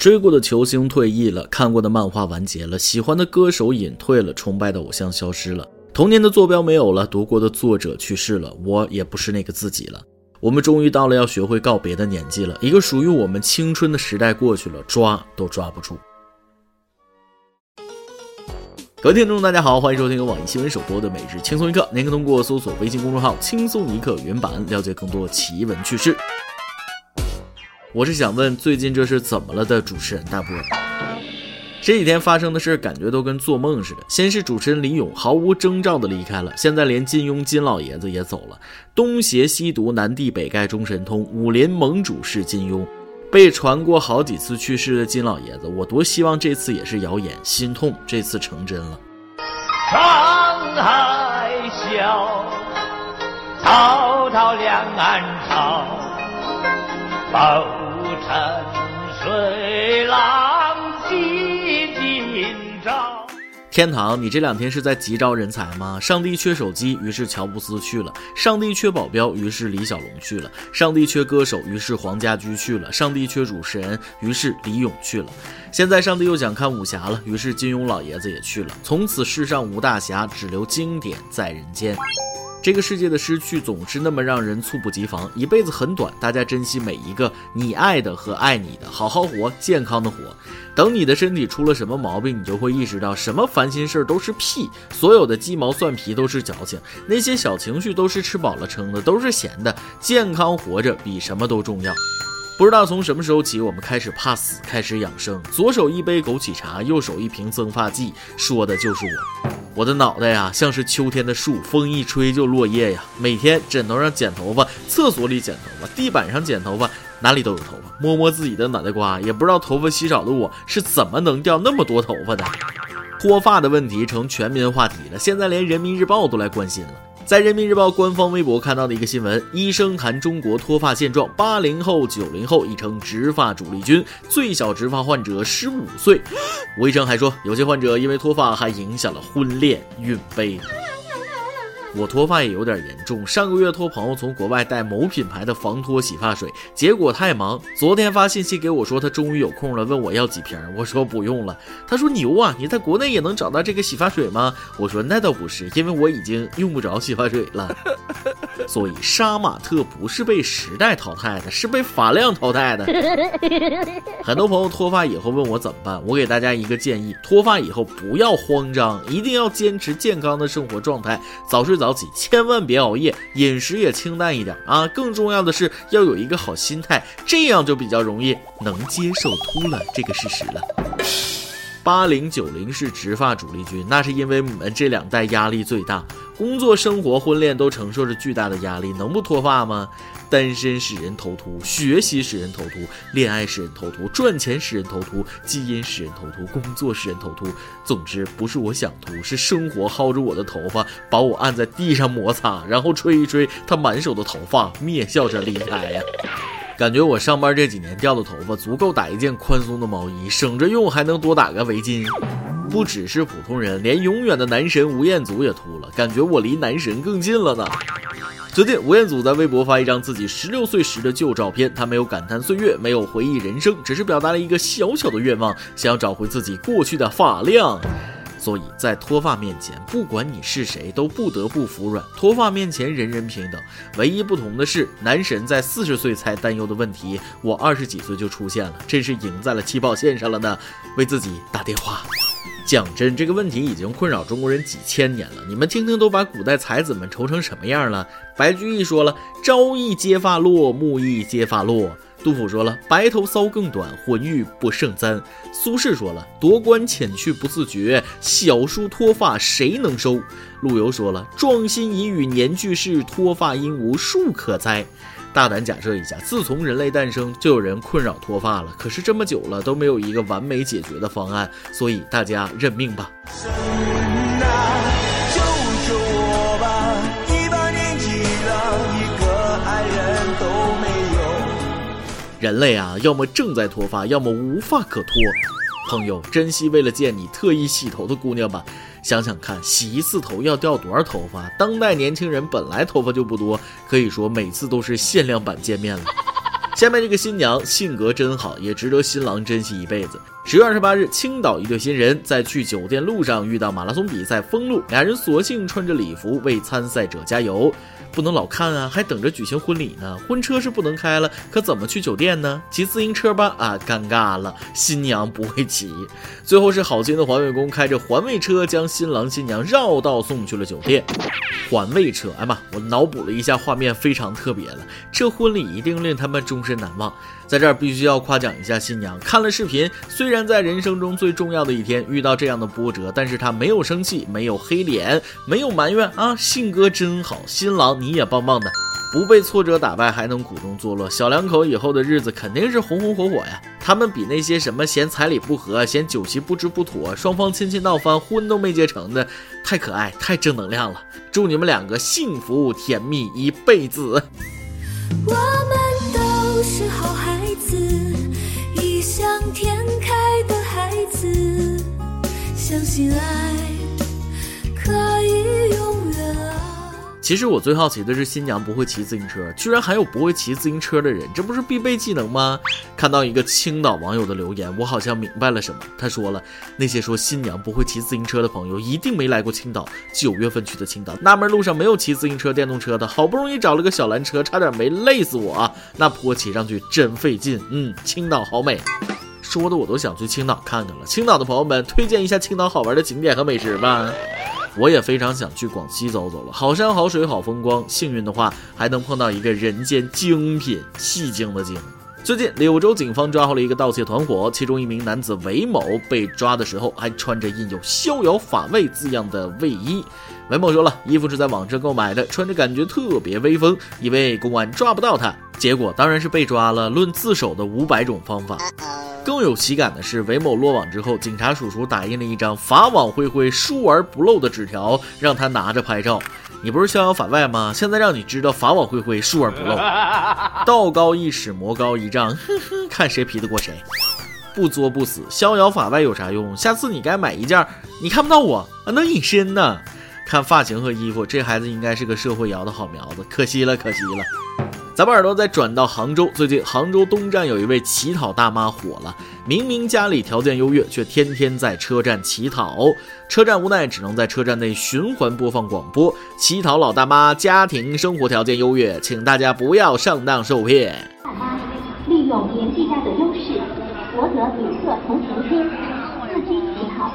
追过的球星退役了，看过的漫画完结了，喜欢的歌手隐退了，崇拜的偶像消失了，童年的坐标没有了，读过的作者去世了，我也不是那个自己了。我们终于到了要学会告别的年纪了，一个属于我们青春的时代过去了，抓都抓不住。各位听众，大家好，欢迎收听由网易新闻首播的《每日轻松一刻》，您可通过搜索微信公众号“轻松一刻”原版了解更多奇闻趣事。我是想问，最近这是怎么了的？主持人大波，这几天发生的事感觉都跟做梦似的。先是主持人李咏毫无征兆的离开了，现在连金庸金老爷子也走了。东邪西毒，南帝北丐，中神通，武林盟主是金庸，被传过好几次去世的金老爷子，我多希望这次也是谣言，心痛这次成真了。沧海笑，滔滔两岸潮。沉水浪几今朝。天堂，你这两天是在急招人才吗？上帝缺手机，于是乔布斯去了；上帝缺保镖，于是李小龙去了；上帝缺歌手，于是黄家驹去了；上帝缺主持人，于是李咏去了。现在上帝又想看武侠了，于是金庸老爷子也去了。从此世上无大侠，只留经典在人间。这个世界的失去总是那么让人猝不及防。一辈子很短，大家珍惜每一个你爱的和爱你的，好好活，健康的活。等你的身体出了什么毛病，你就会意识到，什么烦心事儿都是屁，所有的鸡毛蒜皮都是矫情，那些小情绪都是吃饱了撑的，都是闲的。健康活着比什么都重要。不知道从什么时候起，我们开始怕死，开始养生。左手一杯枸杞茶，右手一瓶增发剂，说的就是我。我的脑袋呀，像是秋天的树，风一吹就落叶呀。每天枕头上剪头发，厕所里剪头发，地板上剪头发，哪里都有头发。摸摸自己的脑袋瓜，也不知道头发稀少的我是怎么能掉那么多头发的。脱发的问题成全民话题了，现在连人民日报都来关心了。在人民日报官方微博看到的一个新闻，医生谈中国脱发现状，八零后、九零后已成植发主力军，最小植发患者十五岁。吴医生还说，有些患者因为脱发还影响了婚恋孕备。我脱发也有点严重，上个月托朋友从国外带某品牌的防脱洗发水，结果太忙，昨天发信息给我说他终于有空了，问我要几瓶，我说不用了。他说牛啊，你在国内也能找到这个洗发水吗？我说那倒不是，因为我已经用不着洗发水了。所以杀马特不是被时代淘汰的，是被发量淘汰的。很多朋友脱发以后问我怎么办，我给大家一个建议：脱发以后不要慌张，一定要坚持健康的生活状态，早睡。早起，千万别熬夜，饮食也清淡一点啊！更重要的是要有一个好心态，这样就比较容易能接受秃了这个事实了。八零九零是植发主力军，那是因为你们这两代压力最大，工作、生活、婚恋都承受着巨大的压力，能不脱发吗？单身使人头秃，学习使人头秃，恋爱使人头秃，赚钱使人头秃，基因使人头秃，工作使人头秃。总之，不是我想秃，是生活薅着我的头发，把我按在地上摩擦，然后吹一吹他满手的头发，蔑笑着离开呀。感觉我上班这几年掉的头发足够打一件宽松的毛衣，省着用还能多打个围巾。不只是普通人，连永远的男神吴彦祖也秃了，感觉我离男神更近了呢。最近，吴彦祖在微博发一张自己十六岁时的旧照片，他没有感叹岁月，没有回忆人生，只是表达了一个小小的愿望，想要找回自己过去的发量。所以在脱发面前，不管你是谁，都不得不服软。脱发面前，人人平等。唯一不同的是，男神在四十岁才担忧的问题，我二十几岁就出现了，真是赢在了起跑线上了呢。为自己打电话。讲真，这个问题已经困扰中国人几千年了。你们听听，都把古代才子们愁成什么样了？白居易说了：“朝易揭发落，暮易揭发落。”杜甫说了：“白头搔更短，浑欲不胜簪。”苏轼说了：“夺冠浅去不自觉，小叔脱发谁能收？”陆游说了：“壮心已与年俱逝，脱发因无树可栽。”大胆假设一下，自从人类诞生，就有人困扰脱发了。可是这么久了都没有一个完美解决的方案，所以大家认命吧。人类啊，要么正在脱发，要么无发可脱。朋友，珍惜为了见你特意洗头的姑娘吧。想想看，洗一次头要掉多少头发？当代年轻人本来头发就不多，可以说每次都是限量版见面了。下面这个新娘性格真好，也值得新郎珍惜一辈子。十月二十八日，青岛一对新人在去酒店路上遇到马拉松比赛封路，俩人索性穿着礼服为参赛者加油。不能老看啊，还等着举行婚礼呢。婚车是不能开了，可怎么去酒店呢？骑自行车吧？啊，尴尬了，新娘不会骑。最后是好心的环卫工开着环卫车将新郎新娘绕道送去了酒店。环卫车，哎妈，我脑补了一下画面，非常特别了。这婚礼一定令他们终身难忘。在这儿必须要夸奖一下新娘，看了视频，虽然在人生中最重要的一天遇到这样的波折，但是她没有生气，没有黑脸，没有埋怨啊，性格真好。新郎你也棒棒的，不被挫折打败，还能苦中作乐，小两口以后的日子肯定是红红火火呀。他们比那些什么嫌彩礼不合、嫌酒席布置不妥、双方亲戚闹翻、婚都没结成的，太可爱、太正能量了。祝你们两个幸福甜蜜一辈子。我们都是好孩相信爱可以永远啊。其实我最好奇的是，新娘不会骑自行车，居然还有不会骑自行车的人，这不是必备技能吗？看到一个青岛网友的留言，我好像明白了什么。他说了，那些说新娘不会骑自行车的朋友，一定没来过青岛。九月份去的青岛，纳闷路上没有骑自行车、电动车的，好不容易找了个小蓝车，差点没累死我啊！那坡骑上去真费劲。嗯，青岛好美，说的我都想去青岛看看了。青岛的朋友们，推荐一下青岛好玩的景点和美食吧。我也非常想去广西走走了，好山好水好风光，幸运的话还能碰到一个人间精品，戏精的精。最近柳州警方抓获了一个盗窃团伙，其中一名男子韦某被抓的时候还穿着印有“逍遥法外”字样的卫衣。韦某说了，衣服是在网上购买的，穿着感觉特别威风，以为公安抓不到他，结果当然是被抓了。论自首的五百种方法。更有喜感的是，韦某落网之后，警察叔叔打印了一张“法网恢恢，疏而不漏”的纸条，让他拿着拍照。你不是逍遥法外吗？现在让你知道法网恢恢，疏而不漏。道高一尺，魔高一丈，哼哼，看谁皮得过谁。不作不死，逍遥法外有啥用？下次你该买一件，你看不到我啊，能隐身呢。看发型和衣服，这孩子应该是个社会摇的好苗子，可惜了，可惜了。咱们耳朵再转到杭州，最近杭州东站有一位乞讨大妈火了，明明家里条件优越，却天天在车站乞讨，车站无奈只能在车站内循环播放广播：乞讨老大妈家庭生活条件优越，请大家不要上当受骗。大妈利用年纪大的优势，博得旅客同情心，伺机乞讨，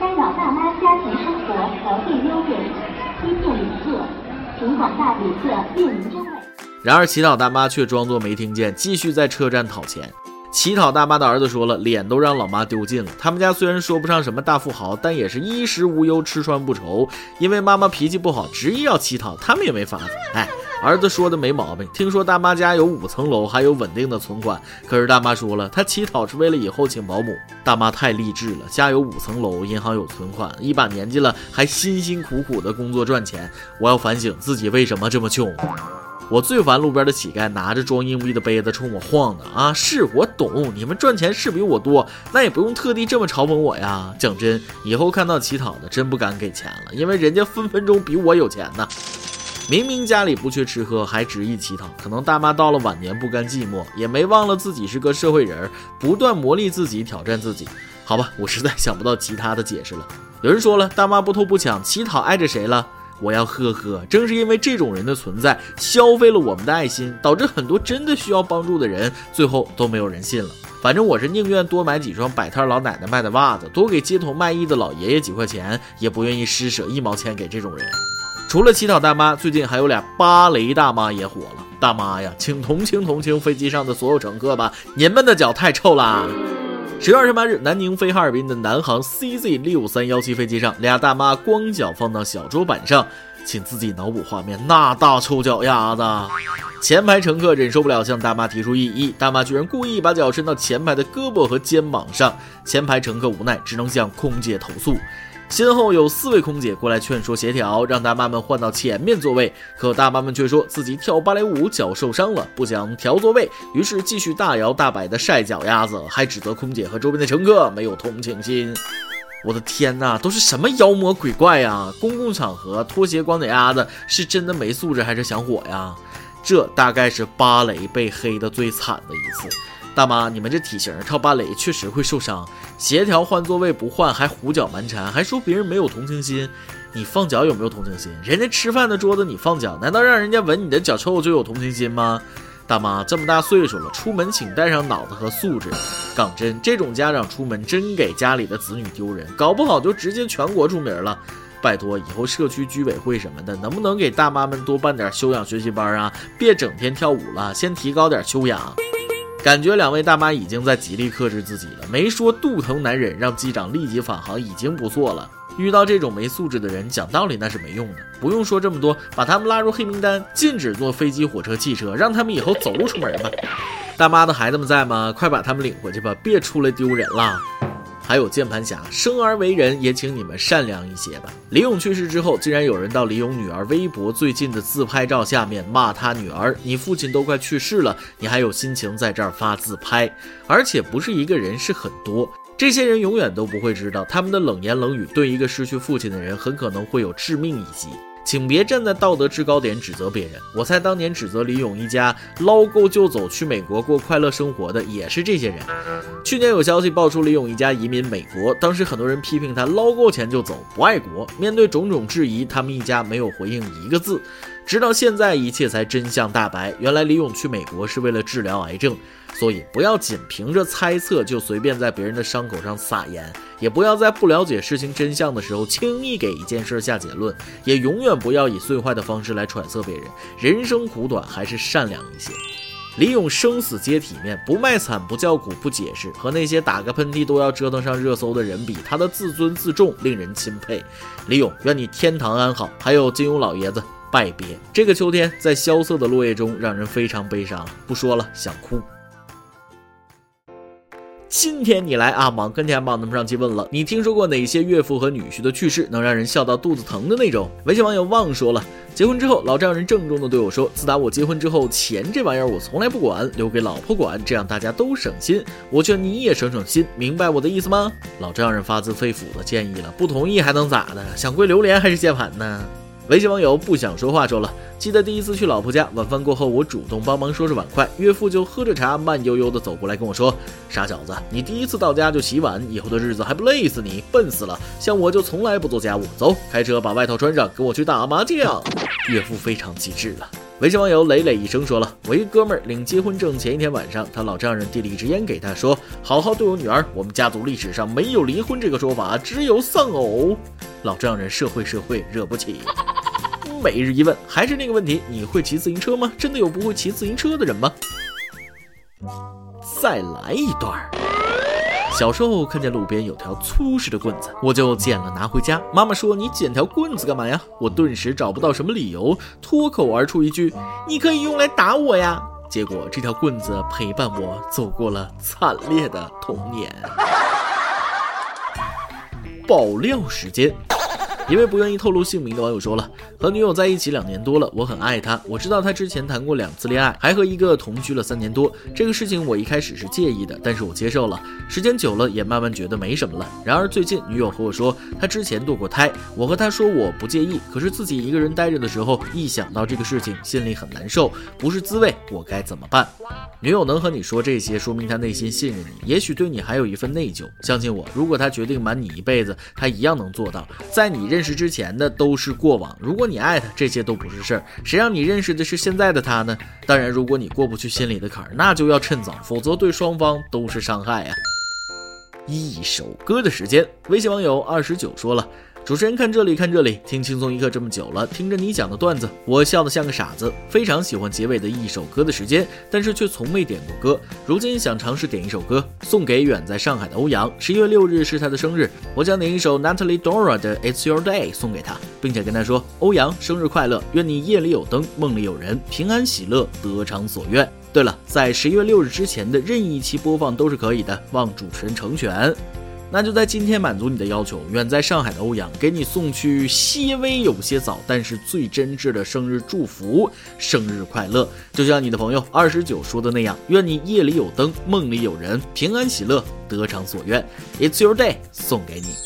干扰大妈家庭生活条件优越，欺骗旅客，请广大旅客便于真。然而乞讨大妈却装作没听见，继续在车站讨钱。乞讨大妈的儿子说了，脸都让老妈丢尽了。他们家虽然说不上什么大富豪，但也是衣食无忧，吃穿不愁。因为妈妈脾气不好，执意要乞讨，他们也没法子。哎，儿子说的没毛病。听说大妈家有五层楼，还有稳定的存款。可是大妈说了，她乞讨是为了以后请保姆。大妈太励志了，家有五层楼，银行有存款，一把年纪了还辛辛苦苦的工作赚钱。我要反省自己为什么这么穷。我最烦路边的乞丐拿着装硬币的杯子冲我晃的啊！是我懂，你们赚钱是比我多，那也不用特地这么嘲讽我呀。讲真，以后看到乞讨的，真不敢给钱了，因为人家分分钟比我有钱呢。明明家里不缺吃喝，还执意乞讨，可能大妈到了晚年不甘寂寞，也没忘了自己是个社会人，不断磨砺自己，挑战自己。好吧，我实在想不到其他的解释了。有人说了，大妈不偷不抢，乞讨碍着谁了？我要呵呵，正是因为这种人的存在，消费了我们的爱心，导致很多真的需要帮助的人，最后都没有人信了。反正我是宁愿多买几双摆摊老奶奶卖的袜子，多给街头卖艺的老爷爷几块钱，也不愿意施舍一毛钱给这种人。除了乞讨大妈，最近还有俩芭蕾大妈也火了。大妈呀，请同情同情飞机上的所有乘客吧，你们的脚太臭啦！十月二十八日，南宁飞哈尔滨的南航 CZ 六三幺七飞机上，俩大妈光脚放到小桌板上，请自己脑补画面，那大臭脚丫子！前排乘客忍受不了，向大妈提出异议，大妈居然故意把脚伸到前排的胳膊和肩膀上，前排乘客无奈，只能向空姐投诉。先后有四位空姐过来劝说协调，让大妈们换到前面座位。可大妈们却说自己跳芭蕾舞脚受伤了，不想调座位，于是继续大摇大摆的晒脚丫子，还指责空姐和周边的乘客没有同情心。我的天哪，都是什么妖魔鬼怪呀！公共场合脱鞋光脚丫子，是真的没素质还是想火呀？这大概是芭蕾被黑的最惨的一次。大妈，你们这体型跳芭蕾确实会受伤，协调换座位不换，还胡搅蛮缠，还说别人没有同情心。你放脚有没有同情心？人家吃饭的桌子你放脚，难道让人家闻你的脚臭就有同情心吗？大妈这么大岁数了，出门请带上脑子和素质。港真，这种家长出门真给家里的子女丢人，搞不好就直接全国出名了。拜托，以后社区居委会什么的，能不能给大妈们多办点修养学习班啊？别整天跳舞了，先提高点修养。感觉两位大妈已经在极力克制自己了，没说肚疼难忍，让机长立即返航已经不错了。遇到这种没素质的人，讲道理那是没用的。不用说这么多，把他们拉入黑名单，禁止坐飞机、火车、汽车，让他们以后走路出门吧。大妈的孩子们在吗？快把他们领回去吧，别出来丢人了。还有键盘侠，生而为人，也请你们善良一些吧。李勇去世之后，竟然有人到李勇女儿微博最近的自拍照下面骂他女儿：“你父亲都快去世了，你还有心情在这儿发自拍？而且不是一个人，是很多。”这些人永远都不会知道，他们的冷言冷语对一个失去父亲的人很可能会有致命一击。请别站在道德制高点指责别人。我猜当年指责李勇一家捞够就走去美国过快乐生活的也是这些人。去年有消息爆出李勇一家移民美国，当时很多人批评他捞够钱就走，不爱国。面对种种质疑，他们一家没有回应一个字。直到现在，一切才真相大白。原来李勇去美国是为了治疗癌症。所以不要仅凭着猜测就随便在别人的伤口上撒盐，也不要在不了解事情真相的时候轻易给一件事下结论，也永远不要以最坏的方式来揣测别人。人生苦短，还是善良一些。李勇生死皆体面，不卖惨，不叫苦，不解释，和那些打个喷嚏都要折腾上热搜的人比，他的自尊自重令人钦佩。李勇，愿你天堂安好。还有金庸老爷子，拜别。这个秋天，在萧瑟的落叶中，让人非常悲伤。不说了，想哭。今天你来啊！忙跟天帮他们上去问了，你听说过哪些岳父和女婿的去世能让人笑到肚子疼的那种？微信网友旺说了，结婚之后老丈人郑重的对我说：“自打我结婚之后，钱这玩意儿我从来不管，留给老婆管，这样大家都省心。我劝你也省省心，明白我的意思吗？”老丈人发自肺腑的建议了，不同意还能咋的？想跪榴莲还是键盘呢？微信网友不想说话说了，记得第一次去老婆家，晚饭过后，我主动帮忙收拾碗筷，岳父就喝着茶，慢悠悠的走过来跟我说：“傻小子，你第一次到家就洗碗，以后的日子还不累死你？笨死了！像我就从来不做家务。走，开车把外套穿上，跟我去打麻将。”岳父非常机智了。微信网友磊磊一声说了，我一哥们儿领结婚证前一天晚上，他老丈人递了一支烟给他，说：“好好对我女儿，我们家族历史上没有离婚这个说法，只有丧偶。”老丈人社会社会惹不起。每日一问，还是那个问题，你会骑自行车吗？真的有不会骑自行车的人吗？再来一段儿。小时候看见路边有条粗实的棍子，我就捡了拿回家。妈妈说：“你捡条棍子干嘛呀？”我顿时找不到什么理由，脱口而出一句：“你可以用来打我呀！”结果这条棍子陪伴我走过了惨烈的童年。爆料时间。一位不愿意透露姓名的网友说了，和女友在一起两年多了，我很爱她。我知道她之前谈过两次恋爱，还和一个同居了三年多。这个事情我一开始是介意的，但是我接受了。时间久了，也慢慢觉得没什么了。然而最近，女友和我说，她之前堕过胎。我和她说我不介意，可是自己一个人待着的时候，一想到这个事情，心里很难受，不是滋味。我该怎么办？女友能和你说这些，说明她内心信任你，也许对你还有一份内疚。相信我，如果她决定瞒你一辈子，她一样能做到。在你认。认识之前的都是过往，如果你爱他，这些都不是事儿。谁让你认识的是现在的他呢？当然，如果你过不去心里的坎儿，那就要趁早，否则对双方都是伤害啊。一首歌的时间，微信网友二十九说了。主持人看这里看这里，听轻松一刻这么久了，听着你讲的段子，我笑得像个傻子。非常喜欢结尾的一首歌的时间，但是却从没点过歌。如今想尝试点一首歌，送给远在上海的欧阳。十一月六日是他的生日，我将点一首 Natalie Dora 的 It's Your Day 送给他，并且跟他说：欧阳生日快乐，愿你夜里有灯，梦里有人，平安喜乐，得偿所愿。对了，在十一月六日之前的任意一期播放都是可以的，望主持人成全。那就在今天满足你的要求，远在上海的欧阳给你送去些微有些早，但是最真挚的生日祝福，生日快乐！就像你的朋友二十九说的那样，愿你夜里有灯，梦里有人，平安喜乐，得偿所愿。It's your day，送给你。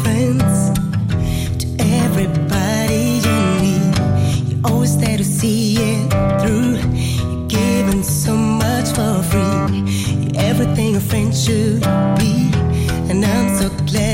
See it through. You're giving so much for free. You're everything a friend should be. And I'm so glad